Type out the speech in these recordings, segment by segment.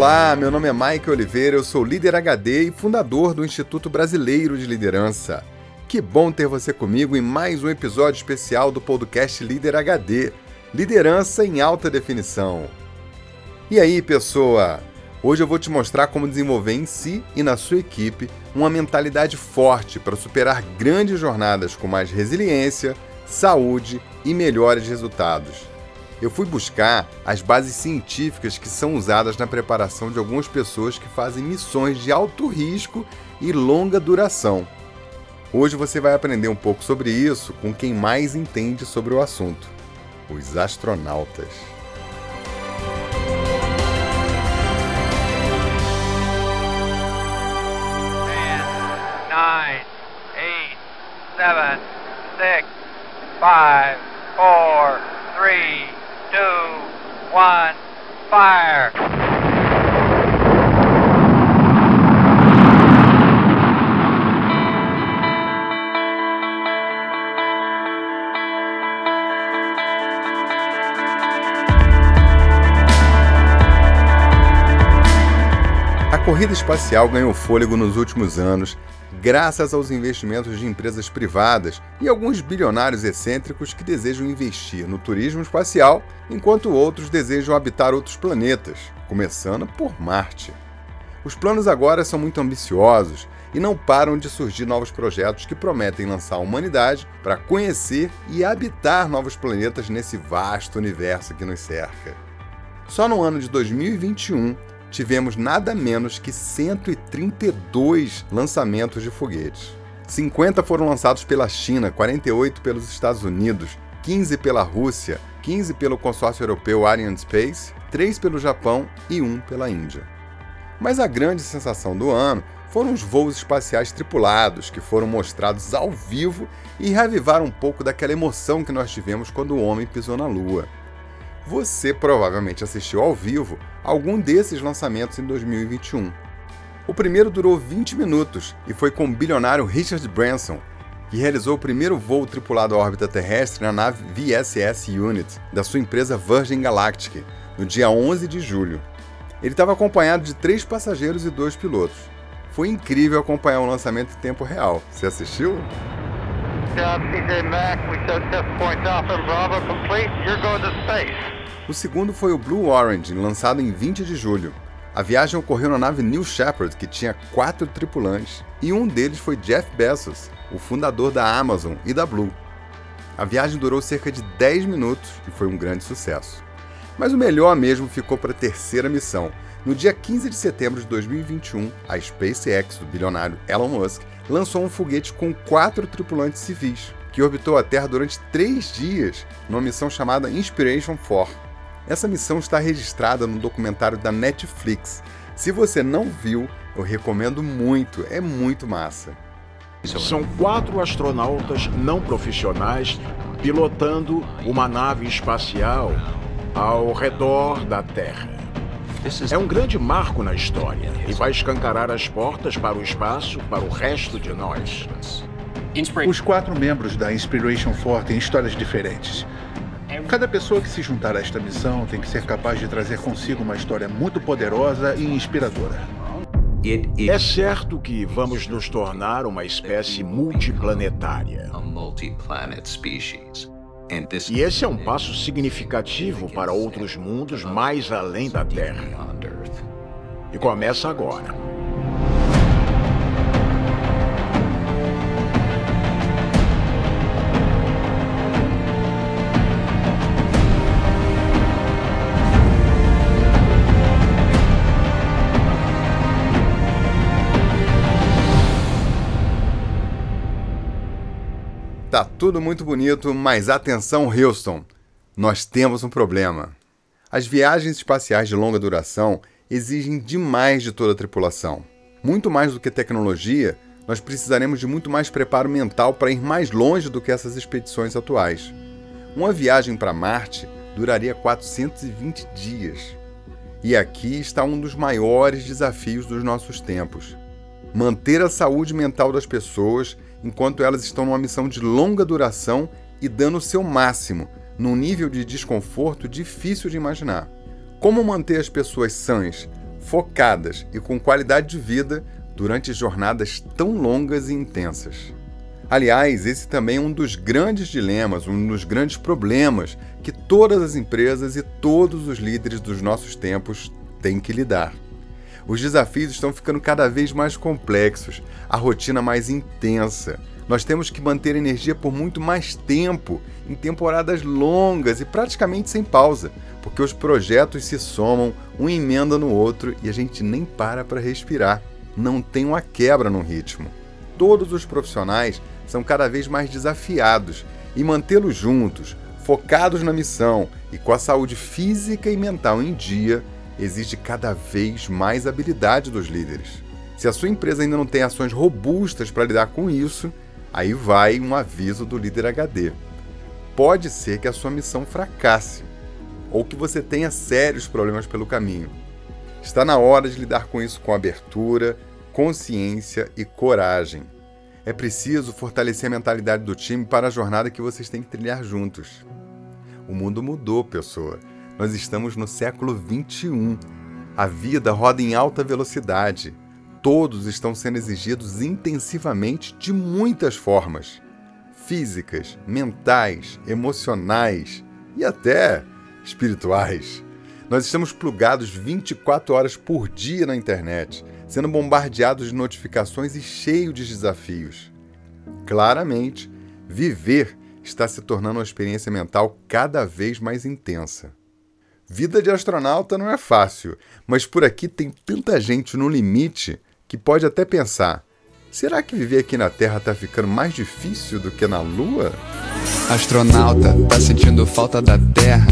Olá, meu nome é Mike Oliveira, eu sou líder HD e fundador do Instituto Brasileiro de Liderança. Que bom ter você comigo em mais um episódio especial do podcast Líder HD Liderança em Alta Definição. E aí, pessoa? Hoje eu vou te mostrar como desenvolver em si e na sua equipe uma mentalidade forte para superar grandes jornadas com mais resiliência, saúde e melhores resultados eu fui buscar as bases científicas que são usadas na preparação de algumas pessoas que fazem missões de alto risco e longa duração. Hoje você vai aprender um pouco sobre isso com quem mais entende sobre o assunto: os astronautas. nine, eight, seven, six, five, four, three one, fire! Corrida espacial ganhou fôlego nos últimos anos graças aos investimentos de empresas privadas e alguns bilionários excêntricos que desejam investir no turismo espacial, enquanto outros desejam habitar outros planetas, começando por Marte. Os planos agora são muito ambiciosos e não param de surgir novos projetos que prometem lançar a humanidade para conhecer e habitar novos planetas nesse vasto universo que nos cerca. Só no ano de 2021, tivemos nada menos que 132 lançamentos de foguetes. 50 foram lançados pela China, 48 pelos Estados Unidos, 15 pela Rússia, 15 pelo consórcio europeu Ariane Space, 3 pelo Japão e 1 pela Índia. Mas a grande sensação do ano foram os voos espaciais tripulados, que foram mostrados ao vivo e reavivaram um pouco daquela emoção que nós tivemos quando o homem pisou na Lua. Você provavelmente assistiu ao vivo algum desses lançamentos em 2021. O primeiro durou 20 minutos e foi com o bilionário Richard Branson, que realizou o primeiro voo tripulado à órbita terrestre na nave VSS Unit da sua empresa Virgin Galactic, no dia 11 de julho. Ele estava acompanhado de três passageiros e dois pilotos. Foi incrível acompanhar o lançamento em tempo real. Você assistiu? O segundo foi o Blue Orange, lançado em 20 de julho. A viagem ocorreu na nave New Shepard, que tinha quatro tripulantes, e um deles foi Jeff Bezos, o fundador da Amazon e da Blue. A viagem durou cerca de 10 minutos e foi um grande sucesso. Mas o melhor mesmo ficou para a terceira missão. No dia 15 de setembro de 2021, a SpaceX do bilionário Elon Musk lançou um foguete com quatro tripulantes civis, que orbitou a Terra durante três dias, numa missão chamada Inspiration 4. Essa missão está registrada no documentário da Netflix. Se você não viu, eu recomendo muito, é muito massa. São quatro astronautas não profissionais pilotando uma nave espacial ao redor da Terra. É um grande marco na história e vai escancarar as portas para o espaço para o resto de nós. Os quatro membros da Inspiration 4 têm histórias diferentes. Cada pessoa que se juntar a esta missão tem que ser capaz de trazer consigo uma história muito poderosa e inspiradora. É certo que vamos nos tornar uma espécie multiplanetária. E esse é um passo significativo para outros mundos mais além da Terra. E começa agora. Tudo muito bonito, mas atenção, Houston! Nós temos um problema. As viagens espaciais de longa duração exigem demais de toda a tripulação. Muito mais do que tecnologia, nós precisaremos de muito mais preparo mental para ir mais longe do que essas expedições atuais. Uma viagem para Marte duraria 420 dias. E aqui está um dos maiores desafios dos nossos tempos: manter a saúde mental das pessoas enquanto elas estão numa missão de longa duração e dando o seu máximo, num nível de desconforto difícil de imaginar. Como manter as pessoas sãs focadas e com qualidade de vida durante jornadas tão longas e intensas. Aliás, esse também é um dos grandes dilemas, um dos grandes problemas que todas as empresas e todos os líderes dos nossos tempos têm que lidar. Os desafios estão ficando cada vez mais complexos, a rotina mais intensa. Nós temos que manter energia por muito mais tempo, em temporadas longas e praticamente sem pausa, porque os projetos se somam, um emenda no outro e a gente nem para para respirar. Não tem uma quebra no ritmo. Todos os profissionais são cada vez mais desafiados e mantê-los juntos, focados na missão e com a saúde física e mental em dia, exige cada vez mais habilidade dos líderes. Se a sua empresa ainda não tem ações robustas para lidar com isso, aí vai um aviso do líder HD. Pode ser que a sua missão fracasse ou que você tenha sérios problemas pelo caminho. Está na hora de lidar com isso com abertura, consciência e coragem. É preciso fortalecer a mentalidade do time para a jornada que vocês têm que trilhar juntos. O mundo mudou, pessoa. Nós estamos no século 21. A vida roda em alta velocidade. Todos estão sendo exigidos intensivamente de muitas formas: físicas, mentais, emocionais e até espirituais. Nós estamos plugados 24 horas por dia na internet sendo bombardeados de notificações e cheio de desafios. Claramente, viver está se tornando uma experiência mental cada vez mais intensa. Vida de astronauta não é fácil, mas por aqui tem tanta gente no limite que pode até pensar: será que viver aqui na Terra está ficando mais difícil do que na Lua? Astronauta, tá sentindo falta da terra?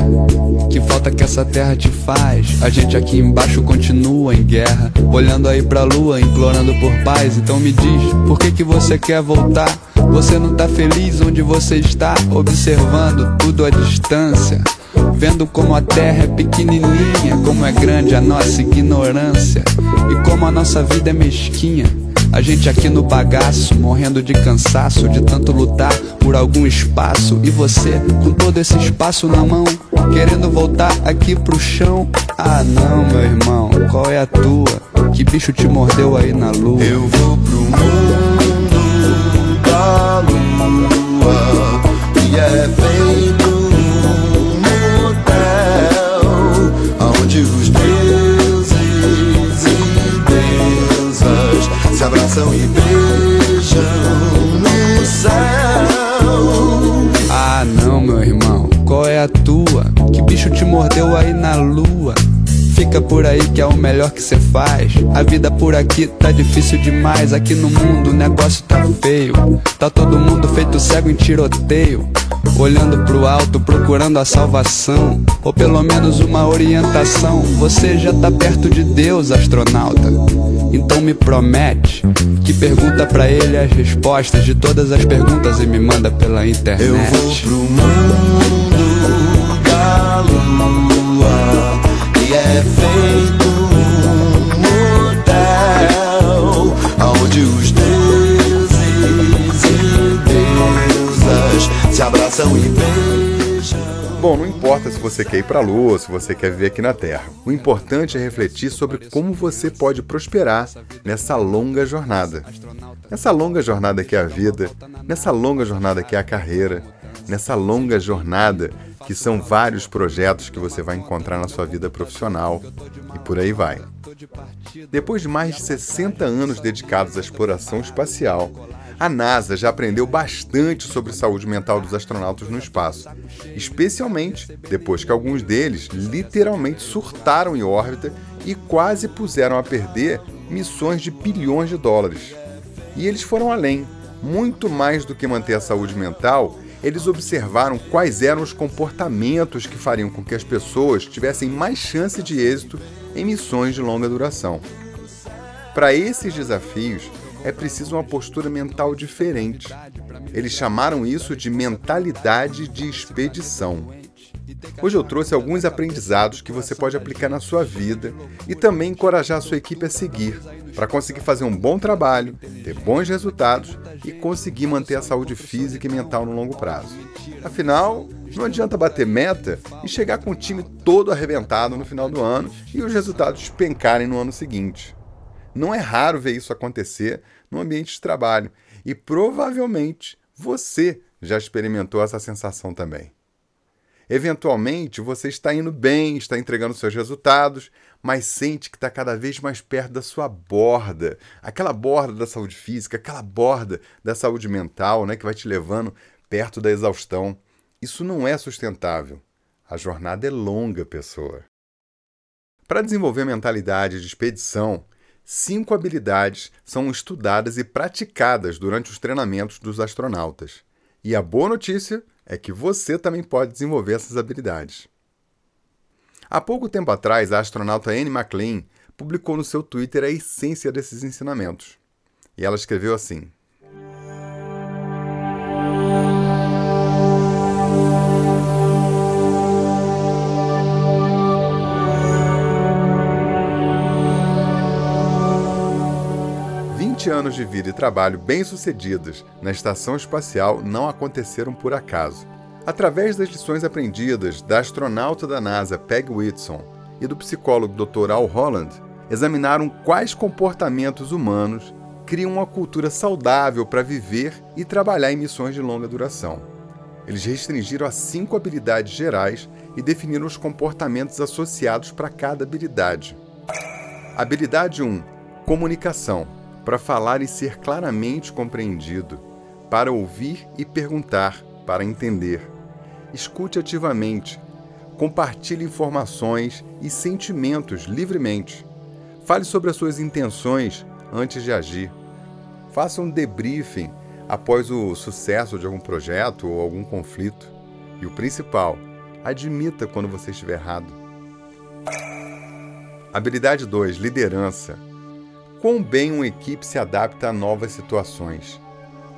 Que falta que essa terra te faz? A gente aqui embaixo continua em guerra, olhando aí pra lua, implorando por paz. Então me diz, por que que você quer voltar? Você não tá feliz onde você está, observando tudo à distância. Vendo como a terra é pequenininha, como é grande a nossa ignorância e como a nossa vida é mesquinha. A gente aqui no bagaço, morrendo de cansaço, de tanto lutar por algum espaço. E você, com todo esse espaço na mão, querendo voltar aqui pro chão. Ah não, meu irmão, qual é a tua? Que bicho te mordeu aí na lua? Eu vou pro mundo melhor que cê faz. A vida por aqui tá difícil demais. Aqui no mundo o negócio tá feio. Tá todo mundo feito cego em tiroteio. Olhando pro alto, procurando a salvação. Ou pelo menos uma orientação. Você já tá perto de Deus, astronauta. Então me promete que pergunta para ele as respostas de todas as perguntas e me manda pela internet. Eu vou pro mundo da lua e é feito onde os deuses e deusas se abraçam e beijam. Bom, não importa se você quer ir para a Lua, se você quer viver aqui na Terra. O importante é refletir sobre como você pode prosperar nessa longa jornada. Nessa longa jornada que é a vida, nessa longa jornada que é a carreira, nessa longa jornada que são vários projetos que você vai encontrar na sua vida profissional e por aí vai. Depois de mais de 60 anos dedicados à exploração espacial, a NASA já aprendeu bastante sobre saúde mental dos astronautas no espaço, especialmente depois que alguns deles literalmente surtaram em órbita e quase puseram a perder missões de bilhões de dólares. E eles foram além, muito mais do que manter a saúde mental, eles observaram quais eram os comportamentos que fariam com que as pessoas tivessem mais chance de êxito em missões de longa duração. Para esses desafios, é preciso uma postura mental diferente. Eles chamaram isso de mentalidade de expedição. Hoje eu trouxe alguns aprendizados que você pode aplicar na sua vida e também encorajar a sua equipe a seguir, para conseguir fazer um bom trabalho, ter bons resultados e conseguir manter a saúde física e mental no longo prazo. Afinal, Não adianta bater meta e chegar com o time todo arrebentado no final do ano e os resultados despencarem no ano seguinte. Não é raro ver isso acontecer no ambiente de trabalho e provavelmente você já experimentou essa sensação também. Eventualmente, você está indo bem, está entregando seus resultados, mas sente que está cada vez mais perto da sua borda, aquela borda da saúde física, aquela borda da saúde mental, né, que vai te levando perto da exaustão. Isso não é sustentável. A jornada é longa, pessoa. Para desenvolver mentalidade de expedição, cinco habilidades são estudadas e praticadas durante os treinamentos dos astronautas. E a boa notícia é que você também pode desenvolver essas habilidades. Há pouco tempo atrás, a astronauta Anne McLean publicou no seu Twitter a essência desses ensinamentos. E ela escreveu assim: 20 anos de vida e trabalho bem-sucedidos na estação espacial não aconteceram por acaso. Através das lições aprendidas da astronauta da NASA Peg Whitson e do psicólogo Dr. Al Holland, examinaram quais comportamentos humanos criam uma cultura saudável para viver e trabalhar em missões de longa duração. Eles restringiram a cinco habilidades gerais e definiram os comportamentos associados para cada habilidade. Habilidade 1: Comunicação para falar e ser claramente compreendido, para ouvir e perguntar, para entender. Escute ativamente, compartilhe informações e sentimentos livremente. Fale sobre as suas intenções antes de agir. Faça um debriefing após o sucesso de algum projeto ou algum conflito. E o principal, admita quando você estiver errado. Habilidade 2: Liderança quão bem uma equipe se adapta a novas situações.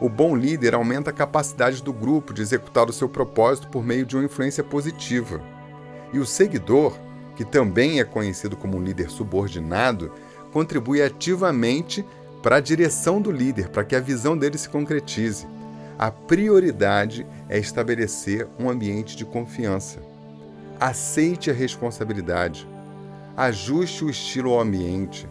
O bom líder aumenta a capacidade do grupo de executar o seu propósito por meio de uma influência positiva. E o seguidor, que também é conhecido como líder subordinado, contribui ativamente para a direção do líder, para que a visão dele se concretize. A prioridade é estabelecer um ambiente de confiança. Aceite a responsabilidade. Ajuste o estilo ao ambiente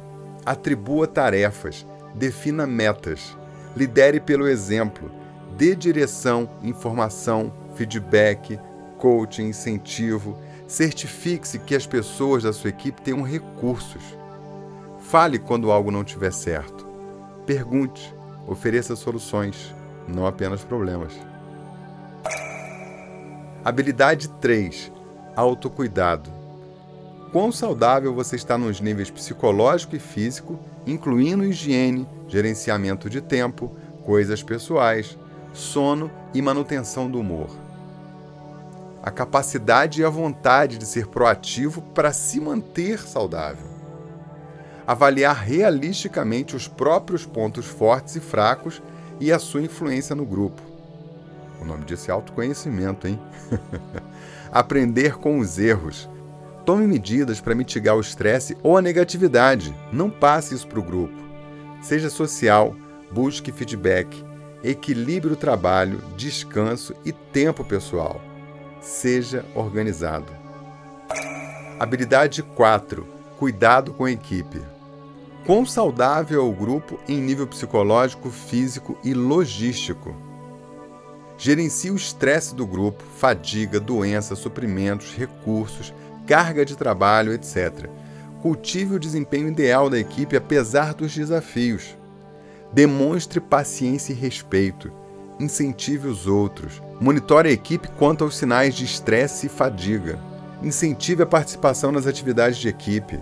atribua tarefas, defina metas, lidere pelo exemplo, dê direção, informação, feedback, coaching, incentivo, certifique-se que as pessoas da sua equipe tenham recursos. Fale quando algo não estiver certo. Pergunte, ofereça soluções, não apenas problemas. Habilidade 3: Autocuidado quão saudável você está nos níveis psicológico e físico, incluindo higiene, gerenciamento de tempo, coisas pessoais, sono e manutenção do humor. A capacidade e a vontade de ser proativo para se manter saudável. Avaliar realisticamente os próprios pontos fortes e fracos e a sua influência no grupo. O nome disso é autoconhecimento, hein? Aprender com os erros Tome medidas para mitigar o estresse ou a negatividade. Não passe isso para o grupo. Seja social, busque feedback, equilibre o trabalho, descanso e tempo pessoal. Seja organizado. Habilidade 4: Cuidado com a equipe. Quão saudável é o grupo em nível psicológico, físico e logístico? Gerencie o estresse do grupo, fadiga, doença, suprimentos, recursos, carga de trabalho, etc. Cultive o desempenho ideal da equipe apesar dos desafios. Demonstre paciência e respeito. Incentive os outros. Monitore a equipe quanto aos sinais de estresse e fadiga. Incentive a participação nas atividades de equipe.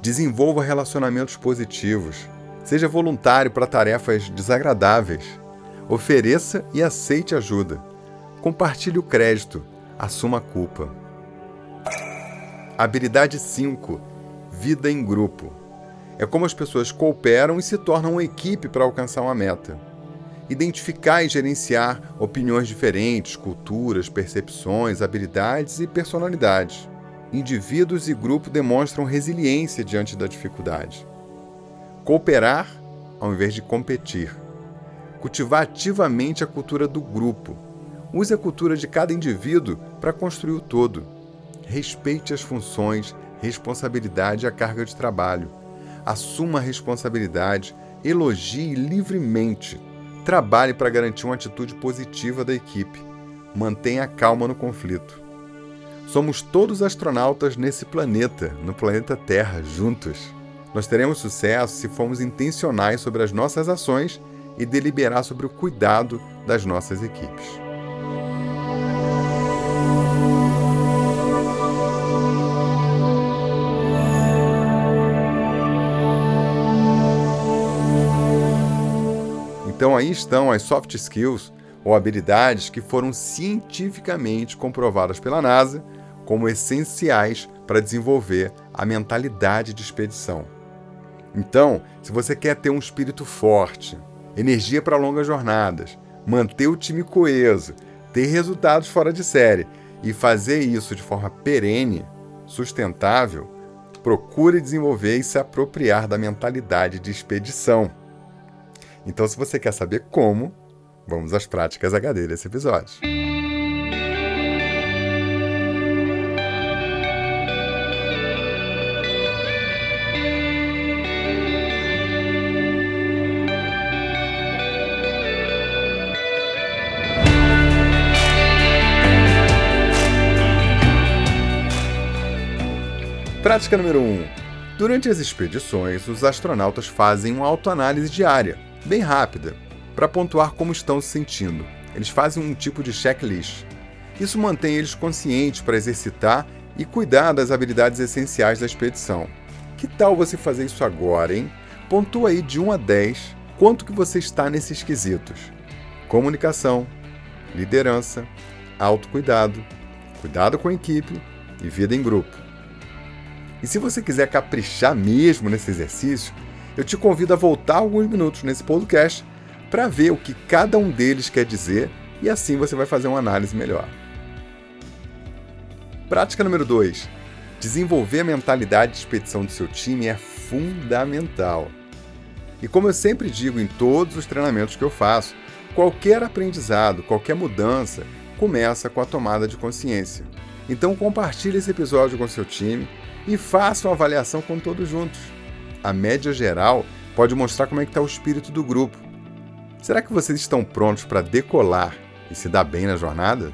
Desenvolva relacionamentos positivos. Seja voluntário para tarefas desagradáveis. Ofereça e aceite ajuda. Compartilhe o crédito. Assuma a culpa. Habilidade 5: Vida em grupo. É como as pessoas cooperam e se tornam uma equipe para alcançar uma meta. Identificar e gerenciar opiniões diferentes, culturas, percepções, habilidades e personalidades. Indivíduos e grupo demonstram resiliência diante da dificuldade. Cooperar ao invés de competir. Cultivar ativamente a cultura do grupo. Use a cultura de cada indivíduo para construir o todo. Respeite as funções, responsabilidade e a carga de trabalho. Assuma a responsabilidade, elogie livremente. Trabalhe para garantir uma atitude positiva da equipe. Mantenha a calma no conflito. Somos todos astronautas nesse planeta, no planeta Terra, juntos. Nós teremos sucesso se formos intencionais sobre as nossas ações e deliberar sobre o cuidado das nossas equipes. Então aí estão as soft skills ou habilidades que foram cientificamente comprovadas pela NASA como essenciais para desenvolver a mentalidade de expedição. Então, se você quer ter um espírito forte, energia para longas jornadas, manter o time coeso, ter resultados fora de série e fazer isso de forma perene, sustentável, procure desenvolver e se apropriar da mentalidade de expedição. Então, se você quer saber como, vamos às práticas HD desse episódio. Prática número 1. Um. Durante as expedições, os astronautas fazem uma autoanálise diária, bem rápida, para pontuar como estão se sentindo. Eles fazem um tipo de checklist. Isso mantém eles conscientes para exercitar e cuidar das habilidades essenciais da expedição. Que tal você fazer isso agora, hein? Pontua aí de 1 a 10 quanto que você está nesses quesitos. Comunicação, liderança, autocuidado, cuidado com a equipe e vida em grupo. E se você quiser caprichar mesmo nesse exercício, eu te convido a voltar alguns minutos nesse podcast para ver o que cada um deles quer dizer e assim você vai fazer uma análise melhor. Prática número 2. Desenvolver a mentalidade de expedição do seu time é fundamental. E como eu sempre digo em todos os treinamentos que eu faço, qualquer aprendizado, qualquer mudança começa com a tomada de consciência. Então compartilhe esse episódio com seu time e faça uma avaliação com todos juntos. A média geral pode mostrar como é que está o espírito do grupo. Será que vocês estão prontos para decolar e se dar bem na jornada?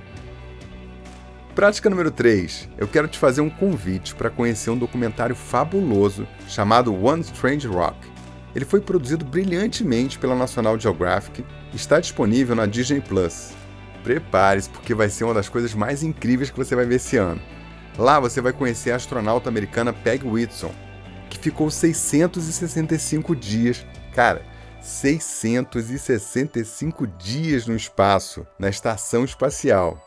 Prática número 3. Eu quero te fazer um convite para conhecer um documentário fabuloso chamado One Strange Rock. Ele foi produzido brilhantemente pela National Geographic e está disponível na Disney Plus. Prepare-se, porque vai ser uma das coisas mais incríveis que você vai ver esse ano. Lá você vai conhecer a astronauta americana Peg Whitson, que ficou 665 dias, cara, 665 dias no espaço, na estação espacial.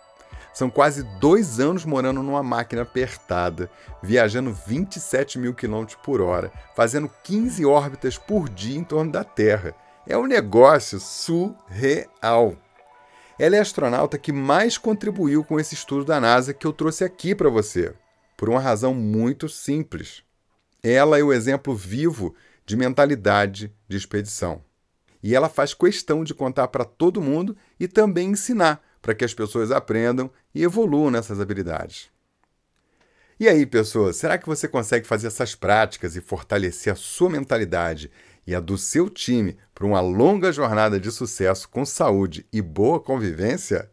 São quase dois anos morando numa máquina apertada, viajando 27 mil quilômetros por hora, fazendo 15 órbitas por dia em torno da Terra. É um negócio surreal. Ela é a astronauta que mais contribuiu com esse estudo da NASA que eu trouxe aqui para você, por uma razão muito simples. Ela é o exemplo vivo de mentalidade de expedição. E ela faz questão de contar para todo mundo e também ensinar para que as pessoas aprendam e evoluam nessas habilidades. E aí, pessoas, será que você consegue fazer essas práticas e fortalecer a sua mentalidade e a do seu time para uma longa jornada de sucesso com saúde e boa convivência,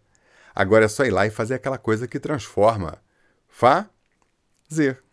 agora é só ir lá e fazer aquela coisa que transforma. Fazer.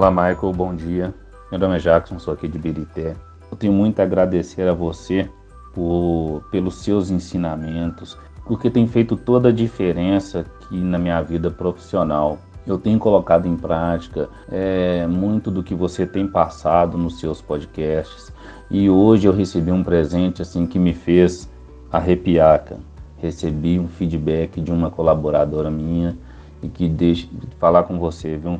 Olá, Michael, bom dia. Meu nome é Jackson, sou aqui de Birité. Eu tenho muito a agradecer a você por, pelos seus ensinamentos, porque tem feito toda a diferença aqui na minha vida profissional. Eu tenho colocado em prática é, muito do que você tem passado nos seus podcasts e hoje eu recebi um presente assim que me fez arrepiar. Recebi um feedback de uma colaboradora minha e que deixa de falar com você, viu?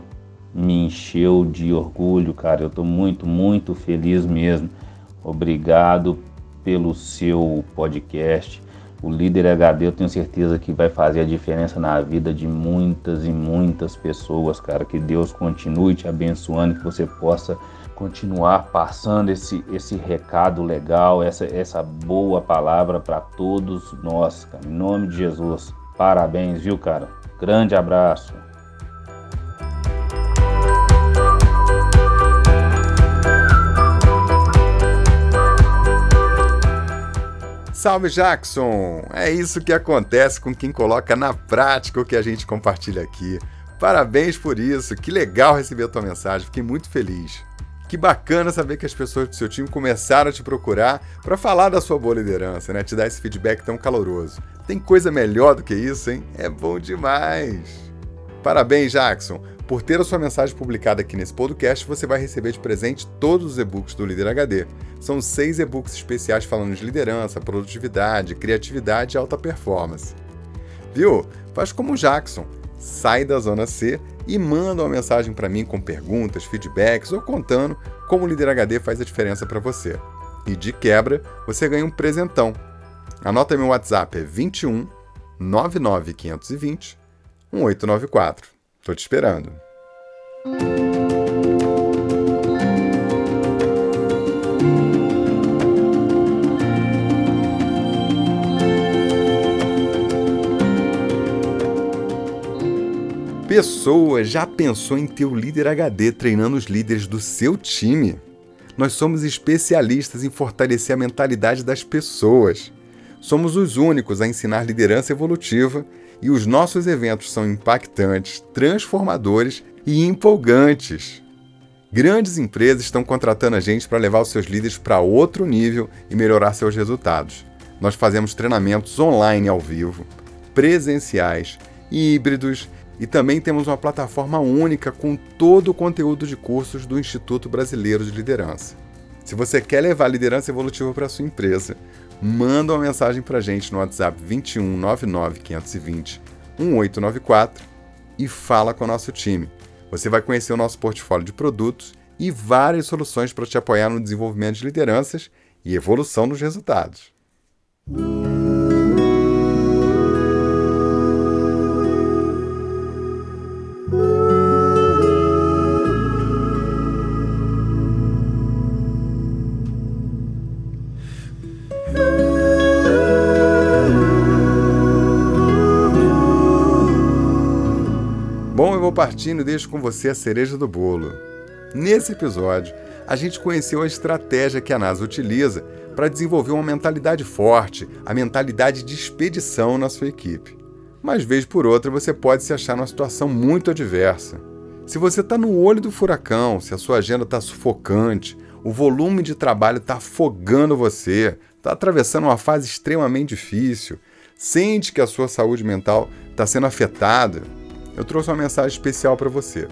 Me encheu de orgulho, cara. Eu estou muito, muito feliz mesmo. Obrigado pelo seu podcast, O líder HD eu tenho certeza que vai fazer a diferença na vida de muitas e muitas pessoas, cara. Que Deus continue te abençoando, que você possa continuar passando esse, esse recado legal, essa, essa boa palavra para todos nós, cara. Em nome de Jesus. Parabéns, viu, cara? Grande abraço. Salve Jackson! É isso que acontece com quem coloca na prática o que a gente compartilha aqui. Parabéns por isso, que legal receber a tua mensagem, fiquei muito feliz. Que bacana saber que as pessoas do seu time começaram a te procurar para falar da sua boa liderança, né? Te dar esse feedback tão caloroso. Tem coisa melhor do que isso, hein? É bom demais! Parabéns, Jackson! Por ter a sua mensagem publicada aqui nesse podcast, você vai receber de presente todos os e-books do Líder HD. São seis e-books especiais falando de liderança, produtividade, criatividade e alta performance. Viu? Faz como o Jackson. Sai da zona C e manda uma mensagem para mim com perguntas, feedbacks ou contando como o Líder HD faz a diferença para você. E de quebra, você ganha um presentão. Anota meu WhatsApp é 21 99520 1894. Tô te esperando. Pessoa, já pensou em ter o líder HD treinando os líderes do seu time? Nós somos especialistas em fortalecer a mentalidade das pessoas. Somos os únicos a ensinar liderança evolutiva e os nossos eventos são impactantes, transformadores e empolgantes. Grandes empresas estão contratando a gente para levar os seus líderes para outro nível e melhorar seus resultados. Nós fazemos treinamentos online ao vivo, presenciais, híbridos e também temos uma plataforma única com todo o conteúdo de cursos do Instituto Brasileiro de Liderança. Se você quer levar liderança evolutiva para sua empresa, manda uma mensagem para a gente no WhatsApp 21 99 520 1894 e fala com o nosso time. Você vai conhecer o nosso portfólio de produtos e várias soluções para te apoiar no desenvolvimento de lideranças e evolução nos resultados. E deixo com você a cereja do bolo. Nesse episódio, a gente conheceu a estratégia que a NASA utiliza para desenvolver uma mentalidade forte, a mentalidade de expedição na sua equipe. Mas, vez por outra, você pode se achar numa situação muito adversa. Se você está no olho do furacão, se a sua agenda está sufocante, o volume de trabalho está afogando você, está atravessando uma fase extremamente difícil, sente que a sua saúde mental está sendo afetada, eu trouxe uma mensagem especial para você.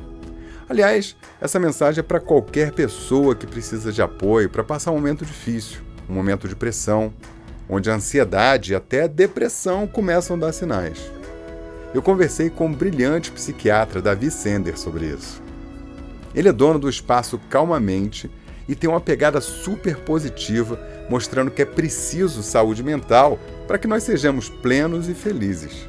Aliás, essa mensagem é para qualquer pessoa que precisa de apoio para passar um momento difícil, um momento de pressão, onde a ansiedade e até a depressão começam a dar sinais. Eu conversei com o brilhante psiquiatra Davi Sender sobre isso. Ele é dono do espaço Calmamente e tem uma pegada super positiva, mostrando que é preciso saúde mental para que nós sejamos plenos e felizes.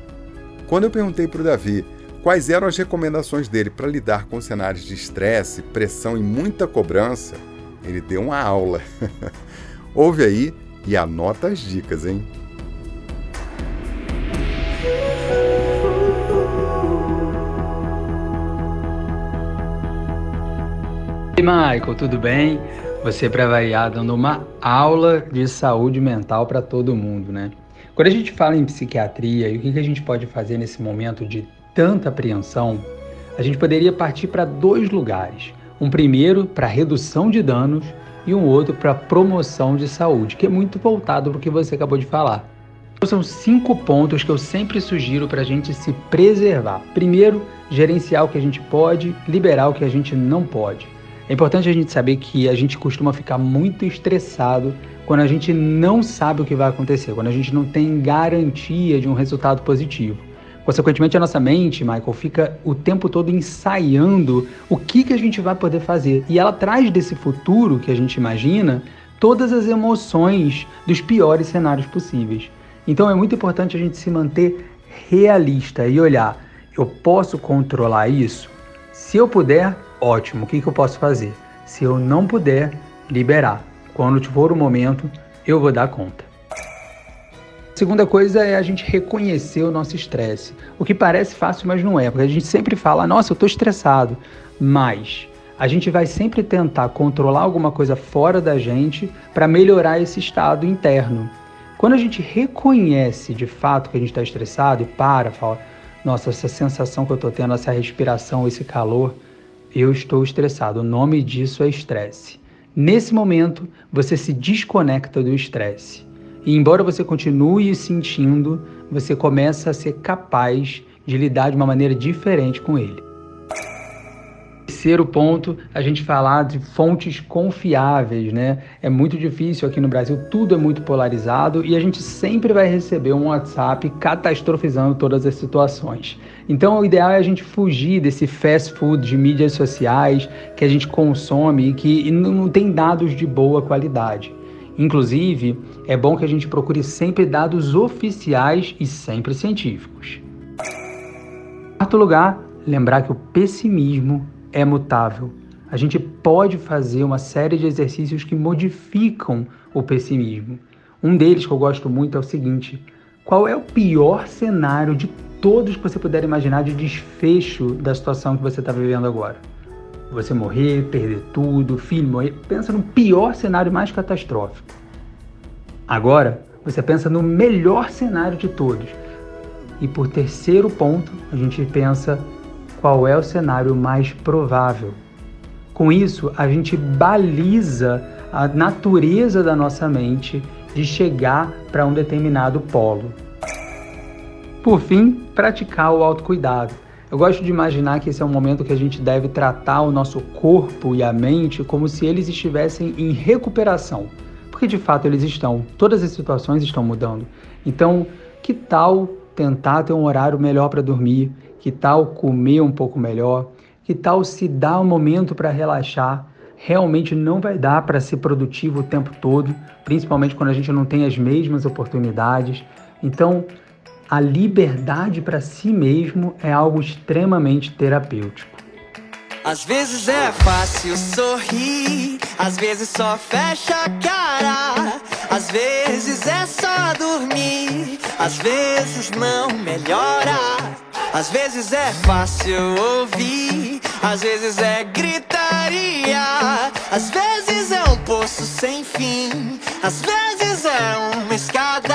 Quando eu perguntei para o Davi Quais eram as recomendações dele para lidar com cenários de estresse, pressão e muita cobrança? Ele deu uma aula. Ouve aí e anota as dicas, hein? Oi, Michael, tudo bem? Você, para variar, dando uma aula de saúde mental para todo mundo, né? Quando a gente fala em psiquiatria, e o que a gente pode fazer nesse momento de tanta apreensão, a gente poderia partir para dois lugares. Um primeiro para redução de danos e um outro para promoção de saúde, que é muito voltado para o que você acabou de falar. Então, são cinco pontos que eu sempre sugiro para a gente se preservar. Primeiro, gerenciar o que a gente pode, liberar o que a gente não pode. É importante a gente saber que a gente costuma ficar muito estressado quando a gente não sabe o que vai acontecer, quando a gente não tem garantia de um resultado positivo. Consequentemente, a nossa mente, Michael, fica o tempo todo ensaiando o que, que a gente vai poder fazer. E ela traz desse futuro que a gente imagina todas as emoções dos piores cenários possíveis. Então é muito importante a gente se manter realista e olhar: eu posso controlar isso? Se eu puder, ótimo, o que, que eu posso fazer? Se eu não puder, liberar. Quando for o momento, eu vou dar conta. Segunda coisa é a gente reconhecer o nosso estresse. O que parece fácil, mas não é, porque a gente sempre fala, nossa, eu estou estressado. Mas a gente vai sempre tentar controlar alguma coisa fora da gente para melhorar esse estado interno. Quando a gente reconhece de fato que a gente está estressado e para, fala, nossa, essa sensação que eu estou tendo, essa respiração, esse calor, eu estou estressado. O nome disso é estresse. Nesse momento, você se desconecta do estresse. E embora você continue sentindo, você começa a ser capaz de lidar de uma maneira diferente com ele. Terceiro ponto, a gente falar de fontes confiáveis, né? É muito difícil aqui no Brasil, tudo é muito polarizado e a gente sempre vai receber um WhatsApp catastrofizando todas as situações. Então, o ideal é a gente fugir desse fast food de mídias sociais que a gente consome e que não tem dados de boa qualidade. Inclusive, é bom que a gente procure sempre dados oficiais e sempre científicos. Em quarto lugar, lembrar que o pessimismo é mutável. A gente pode fazer uma série de exercícios que modificam o pessimismo. Um deles que eu gosto muito é o seguinte: qual é o pior cenário de todos que você puder imaginar de desfecho da situação que você está vivendo agora? Você morrer, perder tudo, filho morrer. Pensa no pior cenário mais catastrófico. Agora, você pensa no melhor cenário de todos. E por terceiro ponto, a gente pensa qual é o cenário mais provável. Com isso, a gente baliza a natureza da nossa mente de chegar para um determinado polo. Por fim, praticar o autocuidado. Eu gosto de imaginar que esse é um momento que a gente deve tratar o nosso corpo e a mente como se eles estivessem em recuperação, porque de fato eles estão. Todas as situações estão mudando. Então, que tal tentar ter um horário melhor para dormir? Que tal comer um pouco melhor? Que tal se dar um momento para relaxar? Realmente não vai dar para ser produtivo o tempo todo, principalmente quando a gente não tem as mesmas oportunidades. Então, a liberdade para si mesmo é algo extremamente terapêutico. Às vezes é fácil sorrir, às vezes só fecha a cara. Às vezes é só dormir, às vezes não melhora. Às vezes é fácil ouvir, às vezes é gritaria. Às vezes é um poço sem fim, às vezes é uma escada.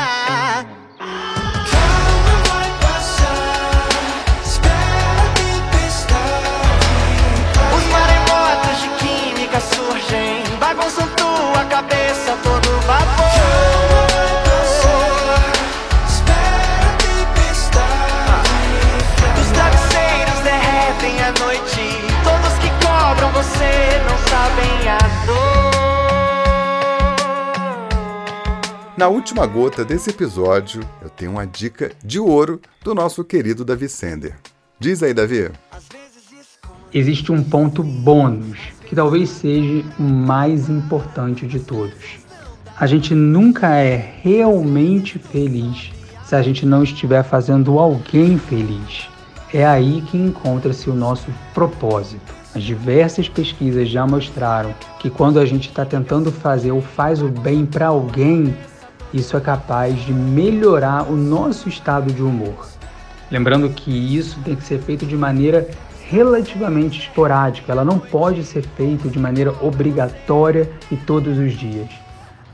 Na última gota desse episódio, eu tenho uma dica de ouro do nosso querido Davi Sender. Diz aí, Davi. Existe um ponto bônus que talvez seja o mais importante de todos. A gente nunca é realmente feliz se a gente não estiver fazendo alguém feliz. É aí que encontra-se o nosso propósito. As diversas pesquisas já mostraram que quando a gente está tentando fazer ou faz o bem para alguém, isso é capaz de melhorar o nosso estado de humor. Lembrando que isso tem que ser feito de maneira relativamente esporádica, ela não pode ser feita de maneira obrigatória e todos os dias.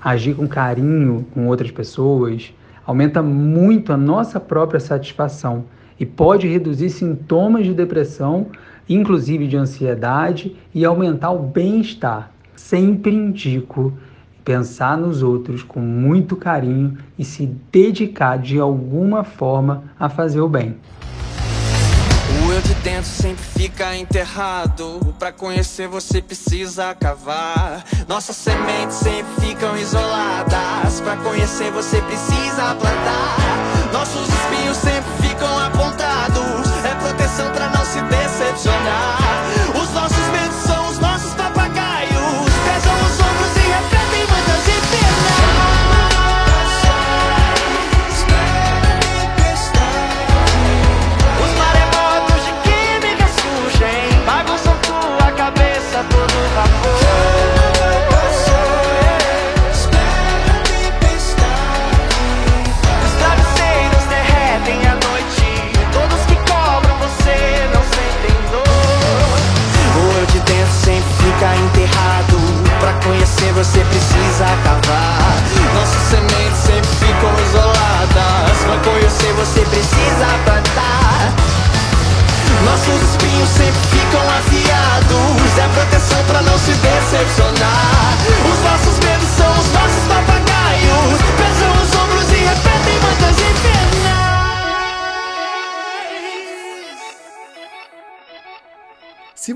Agir com carinho com outras pessoas aumenta muito a nossa própria satisfação e pode reduzir sintomas de depressão, inclusive de ansiedade, e aumentar o bem-estar. Sempre indico pensar nos outros com muito carinho e se dedicar de alguma forma a fazer o bem. O eu de dentro sempre fica enterrado. Pra conhecer você precisa cavar. Nossas sementes sempre ficam isoladas. Pra conhecer você precisa plantar. Nossos espinhos sempre ficam apontados. É proteção pra não se decepcionar. Os nossos medos são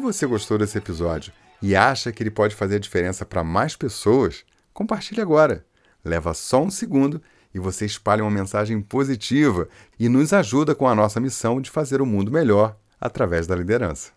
você gostou desse episódio e acha que ele pode fazer a diferença para mais pessoas, compartilhe agora. Leva só um segundo e você espalha uma mensagem positiva e nos ajuda com a nossa missão de fazer o mundo melhor através da liderança.